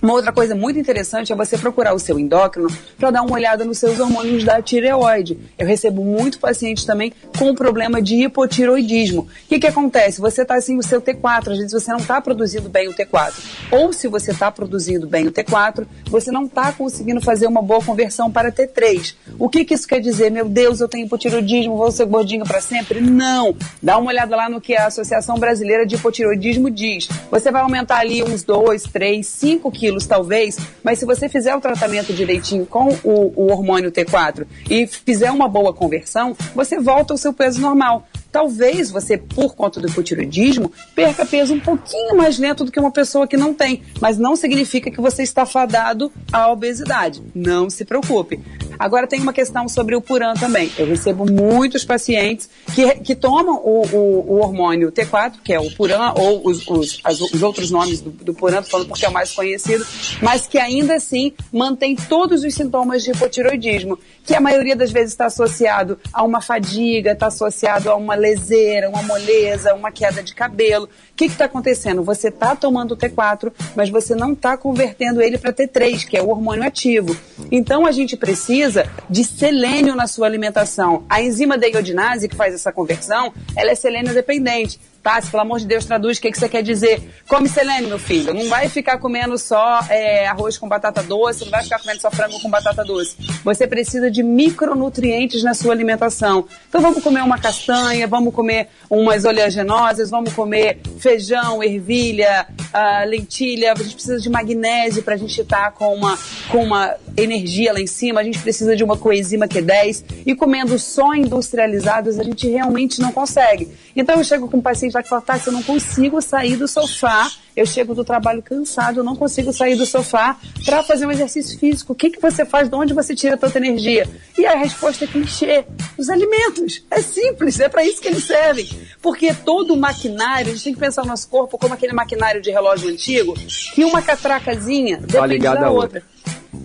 Speaker 16: Uma outra coisa muito interessante é você procurar o seu endócrino para dar uma olhada nos seus hormônios da tireoide. Eu recebo muito paciente também com problema de hipotiroidismo. O que, que acontece? Você está assim, o seu T4, às vezes você não está produzindo bem o T4. Ou se você está produzindo bem o T4, você não está conseguindo fazer uma boa conversão para T3. O que, que isso quer dizer? Meu Deus, eu tenho hipotiroidismo, vou ser gordinho para sempre? Não! Dá uma olhada lá no que a Associação Brasileira de Hipotiroidismo diz. Você vai aumentar ali uns 2, 3, 5 quilos talvez, mas se você fizer o tratamento direitinho com o, o hormônio T4 e fizer uma boa conversão, você volta ao seu peso normal. Talvez você, por conta do hipotiroidismo, perca peso um pouquinho mais lento do que uma pessoa que não tem, mas não significa que você está fadado à obesidade. Não se preocupe. Agora tem uma questão sobre o Puran também. Eu recebo muitos pacientes que, que tomam o, o, o hormônio T4, que é o Puran, ou os, os, as- os outros nomes do, do Puran, falando porque é o mais conhecido, mas que ainda assim mantém todos os sintomas de hipotiroidismo, que a maioria das vezes está associado a uma fadiga, está associado a uma leseira, uma moleza, uma queda de cabelo. Que está acontecendo? Você está tomando o T4, mas você não está convertendo ele para T3, que é o hormônio ativo. Então a gente precisa de selênio na sua alimentação. A enzima da iodinase que faz essa conversão, ela é selênio dependente. Tá, se pelo amor de Deus traduz o que, que você quer dizer. Come selênio, meu filho. Não vai ficar comendo só é, arroz com batata doce, não vai ficar comendo só frango com batata doce. Você precisa de micronutrientes na sua alimentação. Então vamos comer uma castanha, vamos comer umas oleaginosas, vamos comer feijão, ervilha, ah, lentilha. A gente precisa de magnésio para a gente estar com, uma, com uma energia lá em cima. A gente precisa de uma coenzima Q10. E comendo só industrializados, a gente realmente não consegue. Então eu chego com um paciente lá que fala, tá, eu não consigo sair do sofá, eu chego do trabalho cansado, eu não consigo sair do sofá para fazer um exercício físico. O que, que você faz? De onde você tira tanta energia? E a resposta é clichê: os alimentos. É simples, é para isso que eles servem. Porque todo o maquinário, a gente tem que pensar no nosso corpo como aquele maquinário de relógio antigo, que uma catracazinha depende
Speaker 2: ligada
Speaker 16: da
Speaker 2: à
Speaker 16: outra.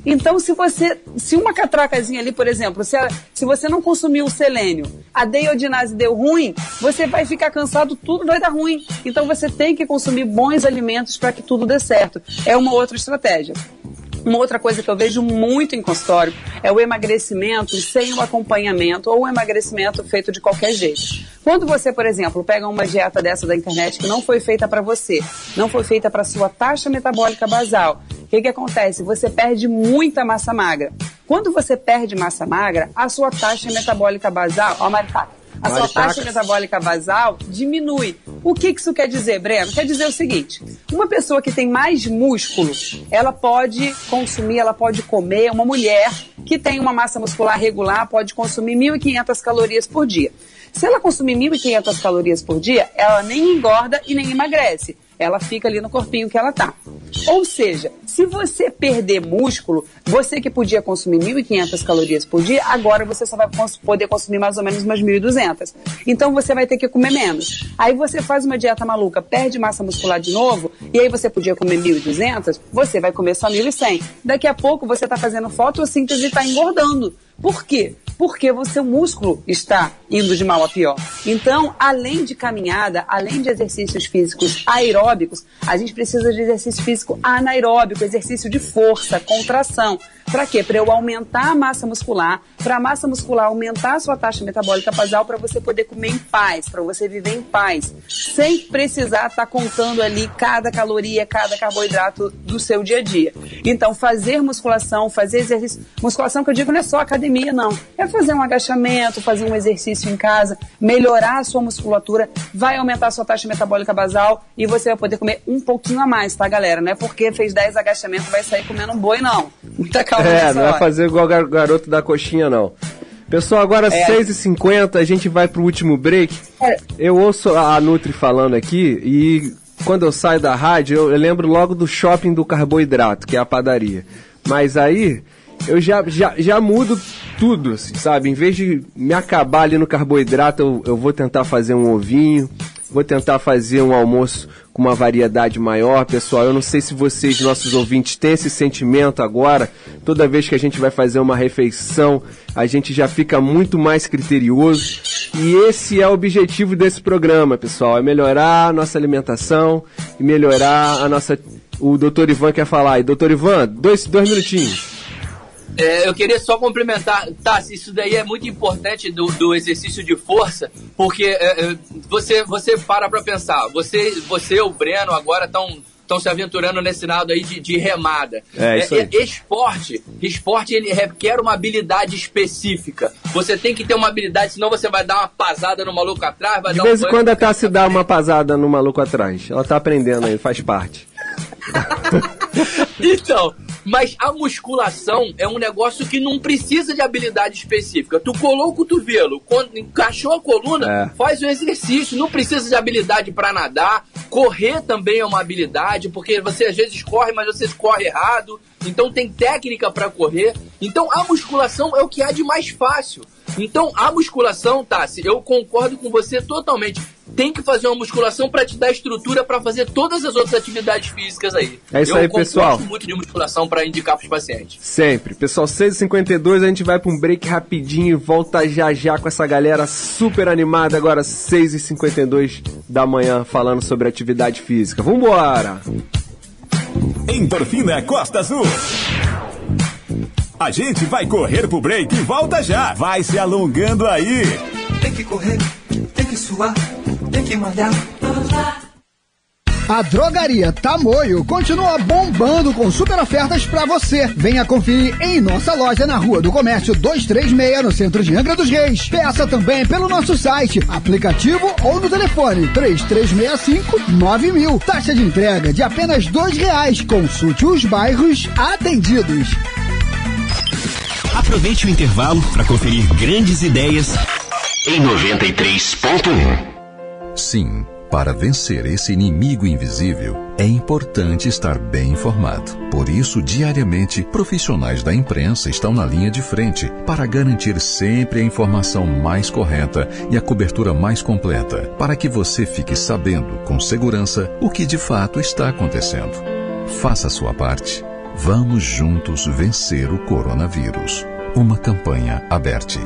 Speaker 16: Então, se você, se uma catracazinha ali, por exemplo, se, a- se você não consumiu o selênio, a deiodinase deu ruim, você vai ficar cansado, tudo vai dar ruim. Então, você tem que consumir bons alimentos para que tudo dê certo. É uma outra estratégia. Uma outra coisa que eu vejo muito em consultório é o emagrecimento sem o acompanhamento ou o emagrecimento feito de qualquer jeito. Quando você, por exemplo, pega uma dieta dessa da internet que não foi feita para você, não foi feita para sua taxa metabólica basal, o que, que acontece? Você perde muita massa magra. Quando você perde massa magra, a sua taxa metabólica basal, ó, Maritaca, a sua taxa metabólica basal diminui. O que que isso quer dizer, Breno? Quer dizer o seguinte: uma pessoa que tem mais músculo, ela pode consumir, ela pode comer. Uma mulher que tem uma massa muscular regular pode consumir 1.500 calorias por dia. Se ela consumir 1.500 calorias por dia, ela nem engorda e nem emagrece. Ela fica ali no corpinho que ela tá. Ou seja, se você perder músculo, você que podia consumir 1.500 calorias por dia, agora você só vai cons- poder consumir mais ou menos umas 1.200. Então você vai ter que comer menos. Aí você faz uma dieta maluca, perde massa muscular de novo, e aí você podia comer 1.200, você vai comer só 1.100. Daqui a pouco você está fazendo fotossíntese e está engordando. Por quê? Porque o seu músculo está indo de mal a pior. Então, além de caminhada, além de exercícios físicos aeróbicos, a gente precisa de exercício físico anaeróbico, exercício de força, contração. Para quê? Para eu aumentar a massa muscular, para a massa muscular aumentar a sua taxa metabólica basal, para você poder comer em paz, para você viver em paz, sem precisar estar contando ali cada caloria, cada carboidrato do seu dia a dia. Então, fazer musculação, fazer exercício. Musculação que eu digo não é só academia, não. É fazer um agachamento, fazer um exercício em casa, melhorar a sua musculatura, vai aumentar a sua taxa metabólica basal e você vai poder comer um pouquinho a mais, tá, galera? Não é porque fez 10 agachamentos vai sair comendo um boi, não. (laughs) Muita calma
Speaker 2: É, não é fazer igual o garoto da coxinha, não. Pessoal, agora
Speaker 16: É.
Speaker 2: 6h50, a gente vai pro último break. Eu ouço a Nutri falando aqui e quando eu saio da rádio, eu lembro logo do shopping do carboidrato, que é a padaria. Mas aí eu já, já, já mudo tudo, assim, sabe? Em vez de me acabar ali no carboidrato, eu, eu vou tentar fazer um ovinho, vou tentar fazer um almoço com uma variedade maior, pessoal. Eu não sei se vocês, nossos ouvintes, têm esse sentimento agora. Toda vez que a gente vai fazer uma refeição, a gente já fica muito mais criterioso. E esse é o objetivo desse programa, pessoal: é melhorar a nossa alimentação e melhorar a nossa. O doutor Ivan quer falar aí. Doutor Ivan, dois, dois minutinhos.
Speaker 4: É, eu queria só complementar, tá, isso daí é muito importante do, do exercício de força, porque é, é, você, você para pra pensar, você, você e o Breno agora estão estão se aventurando nesse lado aí de, de remada.
Speaker 2: É, isso aí.
Speaker 4: esporte, esporte ele requer uma habilidade específica. Você tem que ter uma habilidade, senão você vai dar uma pasada no maluco atrás, vai
Speaker 2: De vez
Speaker 4: um
Speaker 2: em quando a Tassi dá uma pasada no maluco atrás. Ela tá aprendendo aí, faz parte. (laughs)
Speaker 4: Então, mas a musculação é um negócio que não precisa de habilidade específica. Tu colou o cotovelo, quando encaixou a coluna,
Speaker 2: É.
Speaker 4: faz o exercício. Não precisa de habilidade para nadar. Correr também é uma habilidade, porque você às vezes corre, mas você corre errado. Então tem técnica para correr. Então a musculação é o que há de mais fácil. Então a musculação, Tassi, eu concordo com você totalmente. Tem que fazer uma musculação para te dar estrutura para fazer todas as outras atividades físicas aí.
Speaker 2: É isso
Speaker 4: eu
Speaker 2: aí,
Speaker 4: gosto
Speaker 2: pessoal.
Speaker 4: muito de musculação para indicar para os pacientes.
Speaker 2: Sempre. Pessoal, 6h52, a gente vai pra um break rapidinho e volta já já com essa galera super animada, agora 6h52 da manhã, falando sobre atividade física. Vambora!
Speaker 1: Endorfina Costa Azul. A gente vai correr pro break e volta já. Vai se alongando aí.
Speaker 3: Tem que correr, tem que suar, tem que malhar.
Speaker 10: A Drogaria Tamoio continua bombando com super ofertas pra você. Venha conferir em nossa loja na Rua do Comércio 236, no centro de Angra dos Reis. Peça também pelo nosso site, aplicativo ou no telefone 3365-9000. Taxa de entrega de apenas dois reais. Consulte os bairros atendidos.
Speaker 11: Aproveite o intervalo para conferir grandes ideias em 93.1.
Speaker 22: Sim, Para vencer esse inimigo invisível, é importante estar bem informado. Por isso, diariamente, profissionais da imprensa estão na linha de frente para garantir sempre a informação mais correta e a cobertura mais completa, para que você fique sabendo com segurança o que de fato está acontecendo. Faça a sua parte. Vamos juntos vencer o coronavírus. Uma campanha aberta.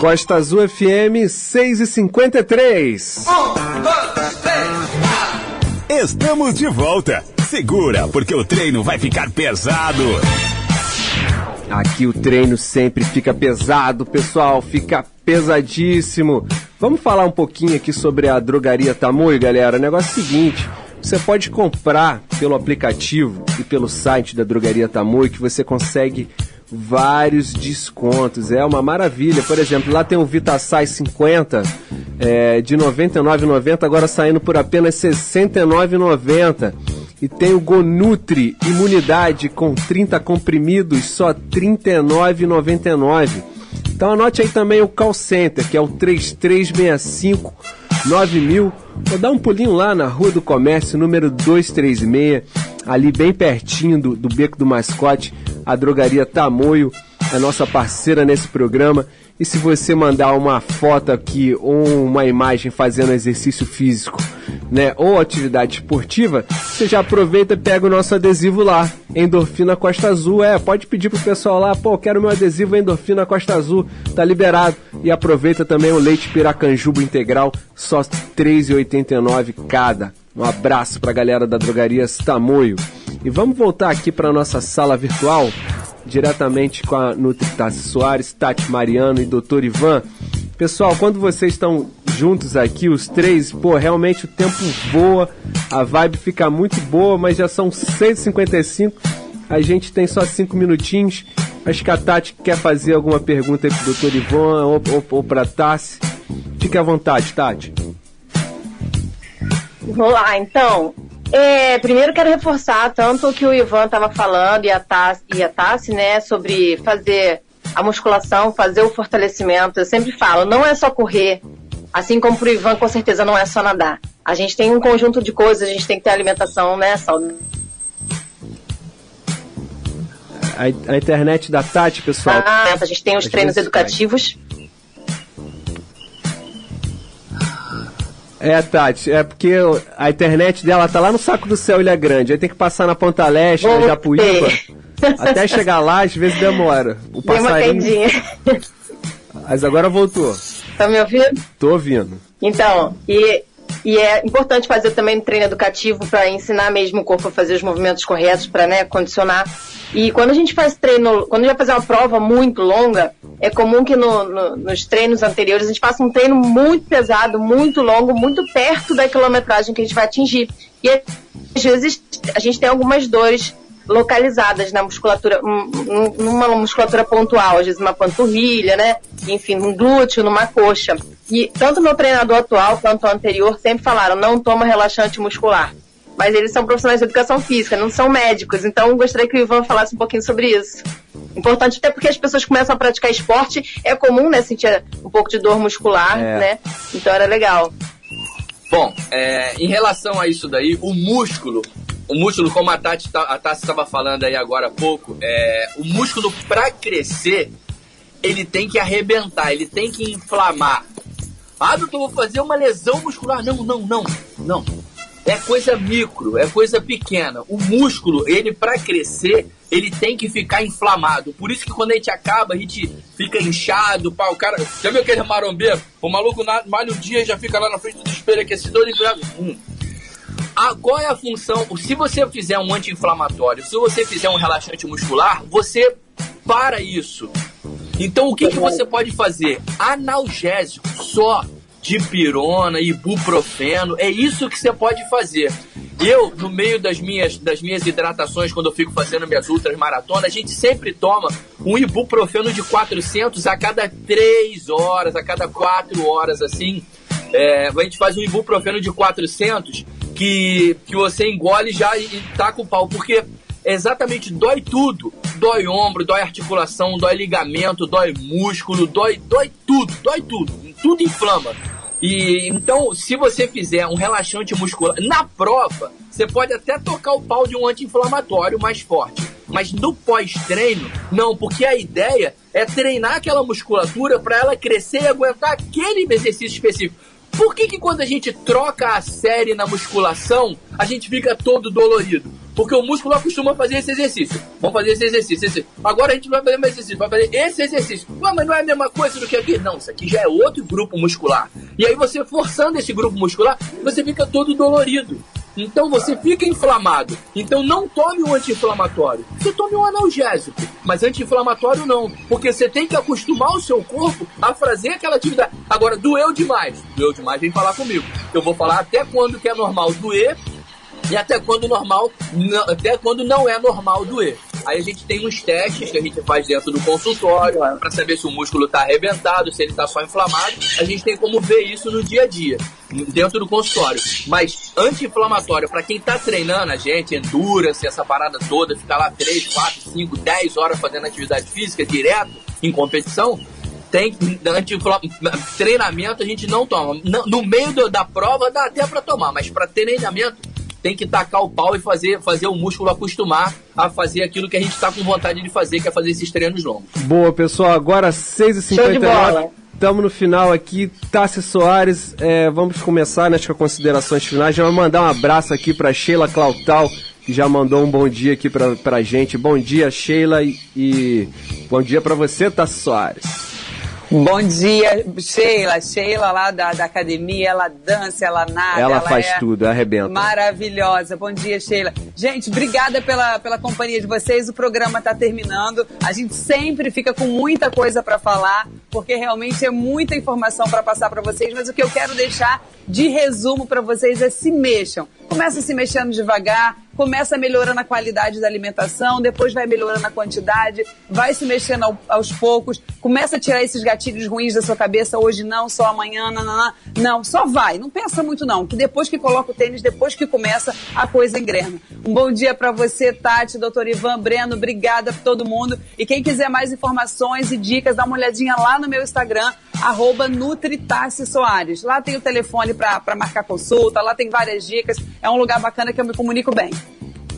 Speaker 2: Costa Azul FM 6 e 53
Speaker 1: Estamos de volta. Segura, porque o treino vai ficar pesado.
Speaker 2: Aqui o treino sempre fica pesado, pessoal, fica pesadíssimo. Vamos falar um pouquinho aqui sobre a drogaria Tamoio, galera. O negócio é o seguinte: você pode comprar pelo aplicativo e pelo site da drogaria Tamoio que você consegue vários descontos. É uma maravilha. Por exemplo, lá tem o Vitasai 50 é, de R$ 99,90, agora saindo por apenas R$ 69,90. E tem o Gonutri Imunidade com 30 comprimidos, só R$ 39,99. Então anote aí também o call center, que é o 3365 9000. Vou dar um pulinho lá na Rua do Comércio, número 236, ali bem pertinho do, do Beco do Mascote, a drogaria Tamoio, é nossa parceira nesse programa. E se você mandar uma foto aqui ou uma imagem fazendo exercício físico, né, ou atividade esportiva, você já aproveita e pega o nosso adesivo lá, Endorfina Costa Azul. É, pode pedir pro pessoal lá, pô, quero meu adesivo Endorfina Costa Azul, tá liberado. E aproveita também o leite Piracanjuba integral, só R$ 3,89 cada. Um abraço pra galera da drogaria Tamoio. E vamos voltar aqui para nossa sala virtual diretamente com a Nutri Tassi Soares, Tati Mariano e Dr. Ivan. Pessoal, quando vocês estão juntos aqui, os três, pô, realmente o tempo voa, a vibe fica muito boa, mas já são 6h55, a gente tem só 5 minutinhos. Acho que a Tati quer fazer alguma pergunta aí pro Dr. Ivan ou, ou, ou pra Tassi. Fique à vontade, Tati.
Speaker 17: Vamos lá, então. É, primeiro quero reforçar tanto o que o Ivan estava falando e a Tassi, e a Tassi, né, sobre fazer a musculação, fazer o fortalecimento. Eu sempre falo, não é só correr, assim como pro Ivan, com certeza não é só nadar. A gente tem um conjunto de coisas, a gente tem que ter alimentação, né, saudável.
Speaker 2: A, a internet da Tati, pessoal.
Speaker 17: Ah, a gente tem os treinos educativos.
Speaker 2: É, Tati, é porque a internet dela tá lá no saco do céu Ilha Grande. Aí tem que passar na Ponta Leste, na Japuíba. Até chegar lá, às vezes demora. O
Speaker 17: uma
Speaker 2: passarinho.
Speaker 17: caidinha.
Speaker 2: Mas agora voltou.
Speaker 17: Tá me ouvindo?
Speaker 2: Tô ouvindo.
Speaker 17: Então, e, e é importante fazer também um treino educativo para ensinar mesmo o corpo a fazer os movimentos corretos, para né, condicionar. E quando a gente faz treino, quando a gente vai fazer uma prova muito longa, é comum que no- no- nos treinos anteriores a gente faça um treino muito pesado, muito longo, muito perto da quilometragem que a gente vai atingir. E às vezes a gente tem algumas dores localizadas na musculatura, um- um- numa musculatura pontual, às vezes uma panturrilha, né? Enfim, num glúteo, numa coxa. E tanto meu treinador atual quanto o anterior sempre falaram, não toma relaxante muscular. Mas eles são profissionais de educação física, não são médicos. Então, gostaria que o Ivan falasse um pouquinho sobre isso. Importante até porque as pessoas começam a praticar esporte, é comum, né, sentir um pouco de dor muscular,
Speaker 4: É.
Speaker 17: né? Então era legal.
Speaker 4: Bom, é, em relação a isso daí, o músculo, o músculo, como a Tati estava falando aí agora há pouco, é, o músculo para crescer, ele tem que arrebentar, ele tem que inflamar. Ah, doutor, vou fazer uma lesão muscular. Não, não, não, não. É coisa micro, é coisa pequena. O músculo, ele para crescer, ele tem que ficar inflamado. Por isso que quando a gente acaba, a gente fica inchado, pá, o cara. Já viu aquele marombeiro? O maluco malha um dia já fica lá na frente do espelho aquecedor e. Hum. Ah, qual é a função? Se você fizer um anti-inflamatório, se você fizer um relaxante muscular, você para isso. Então o que, que você pode fazer? Analgésico só. Dipirona, ibuprofeno, é isso que você pode fazer. Eu, no meio das minhas, das minhas hidratações, quando eu fico fazendo minhas ultras maratonas, a gente sempre toma um ibuprofeno de 400 a cada 3 horas, a cada 4 horas, assim. É, a gente faz um ibuprofeno de 400 que, que você engole já e, e taca o pau. Porque exatamente dói tudo. Dói ombro, dói articulação, dói ligamento, dói músculo, dói, dói tudo, dói tudo. Tudo inflama. E então, se você fizer um relaxante muscular na prova, você pode até tocar o pau de um anti-inflamatório mais forte. Mas no pós-treino, não, porque a ideia é treinar aquela musculatura para ela crescer e aguentar aquele exercício específico. Por que, que quando a gente troca a série na musculação, a gente fica todo dolorido? Porque o músculo acostuma fazer esse exercício. Vamos fazer esse exercício, esse. Agora a gente vai fazer mais exercício, vai fazer esse exercício. Ué, mas não é a mesma coisa do que aqui? Não, isso aqui já é outro grupo muscular. E aí você forçando esse grupo muscular, você fica todo dolorido. Então você fica inflamado. Então não tome um anti-inflamatório. Você tome um analgésico. Mas anti-inflamatório não. Porque você tem que acostumar o seu corpo a fazer aquela atividade. Agora, doeu demais. Doeu demais, vem falar comigo. Eu vou falar até quando que é normal doer e até quando normal, até quando não é normal doer. Aí a gente tem uns testes que a gente faz dentro do consultório para saber se o músculo está arrebentado, se ele está só inflamado. A gente tem como ver isso no dia a dia, dentro do consultório. Mas anti-inflamatório, para quem está treinando a gente, endurance, essa parada toda, ficar lá 3, 4, 5, 10 horas fazendo atividade física direto, em competição, tem treinamento a gente não toma. No meio da prova dá até para tomar, mas para treinamento tem que tacar o pau e fazer, fazer o músculo acostumar a fazer aquilo que a gente está com vontade de fazer, que é fazer esses treinos longos.
Speaker 2: Boa, pessoal. Agora 6h59. Estamos no final aqui. Tassi Soares, é, vamos começar né, com as considerações finais. Já vou mandar um abraço aqui para Sheila Clautal, que já mandou um bom dia aqui para a gente. Bom dia, Sheila, e, e bom dia para você, Tassi Soares.
Speaker 16: Bom dia, Sheila. Sheila lá da, da academia, ela dança, ela nada.
Speaker 2: Ela,
Speaker 16: ela
Speaker 2: faz
Speaker 16: é
Speaker 2: tudo, arrebenta.
Speaker 16: Maravilhosa. Bom dia, Sheila. Gente, obrigada pela, pela companhia de vocês. O programa está terminando. A gente sempre fica com muita coisa para falar, porque realmente é muita informação para passar para vocês. Mas o que eu quero deixar de resumo para vocês é se mexam. Começa se mexendo devagar, começa melhorando a qualidade da alimentação, depois vai melhorando a quantidade, vai se mexendo ao- aos poucos, começa a tirar esses gatilhos ruins da sua cabeça, hoje não, só amanhã, não, não, só vai, não pensa muito não, que depois que coloca o tênis, depois que começa, a coisa engrena. Um bom dia para você, Tati, doutor Ivan, Breno, obrigada por todo mundo, e quem quiser mais informações e dicas, dá uma olhadinha lá no meu Instagram, arroba Soares. Lá tem o telefone para marcar consulta, lá tem várias dicas, é um lugar bacana que eu me comunico bem.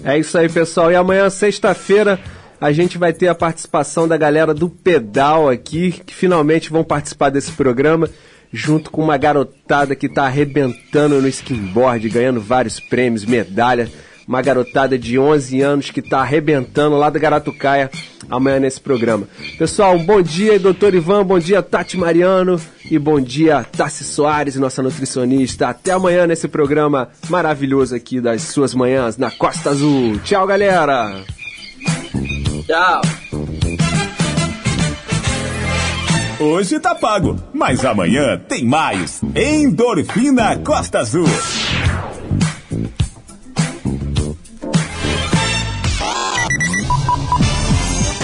Speaker 2: É isso aí, pessoal. E amanhã, sexta-feira, a gente vai ter a participação da galera do Pedal aqui, que finalmente vão participar desse programa, junto com uma garotada que está arrebentando no skimboard, ganhando vários prêmios, medalha. Uma garotada de 11 anos que está arrebentando lá da Garatucaia amanhã nesse programa. Pessoal, um bom dia, doutor Ivan, bom dia, Tati Mariano e bom dia, Tassi Soares, nossa nutricionista. Até amanhã nesse programa maravilhoso aqui das suas manhãs na Costa Azul. Tchau, galera!
Speaker 4: Tchau!
Speaker 1: Hoje tá pago, mas amanhã tem mais. Endorfina Costa Azul.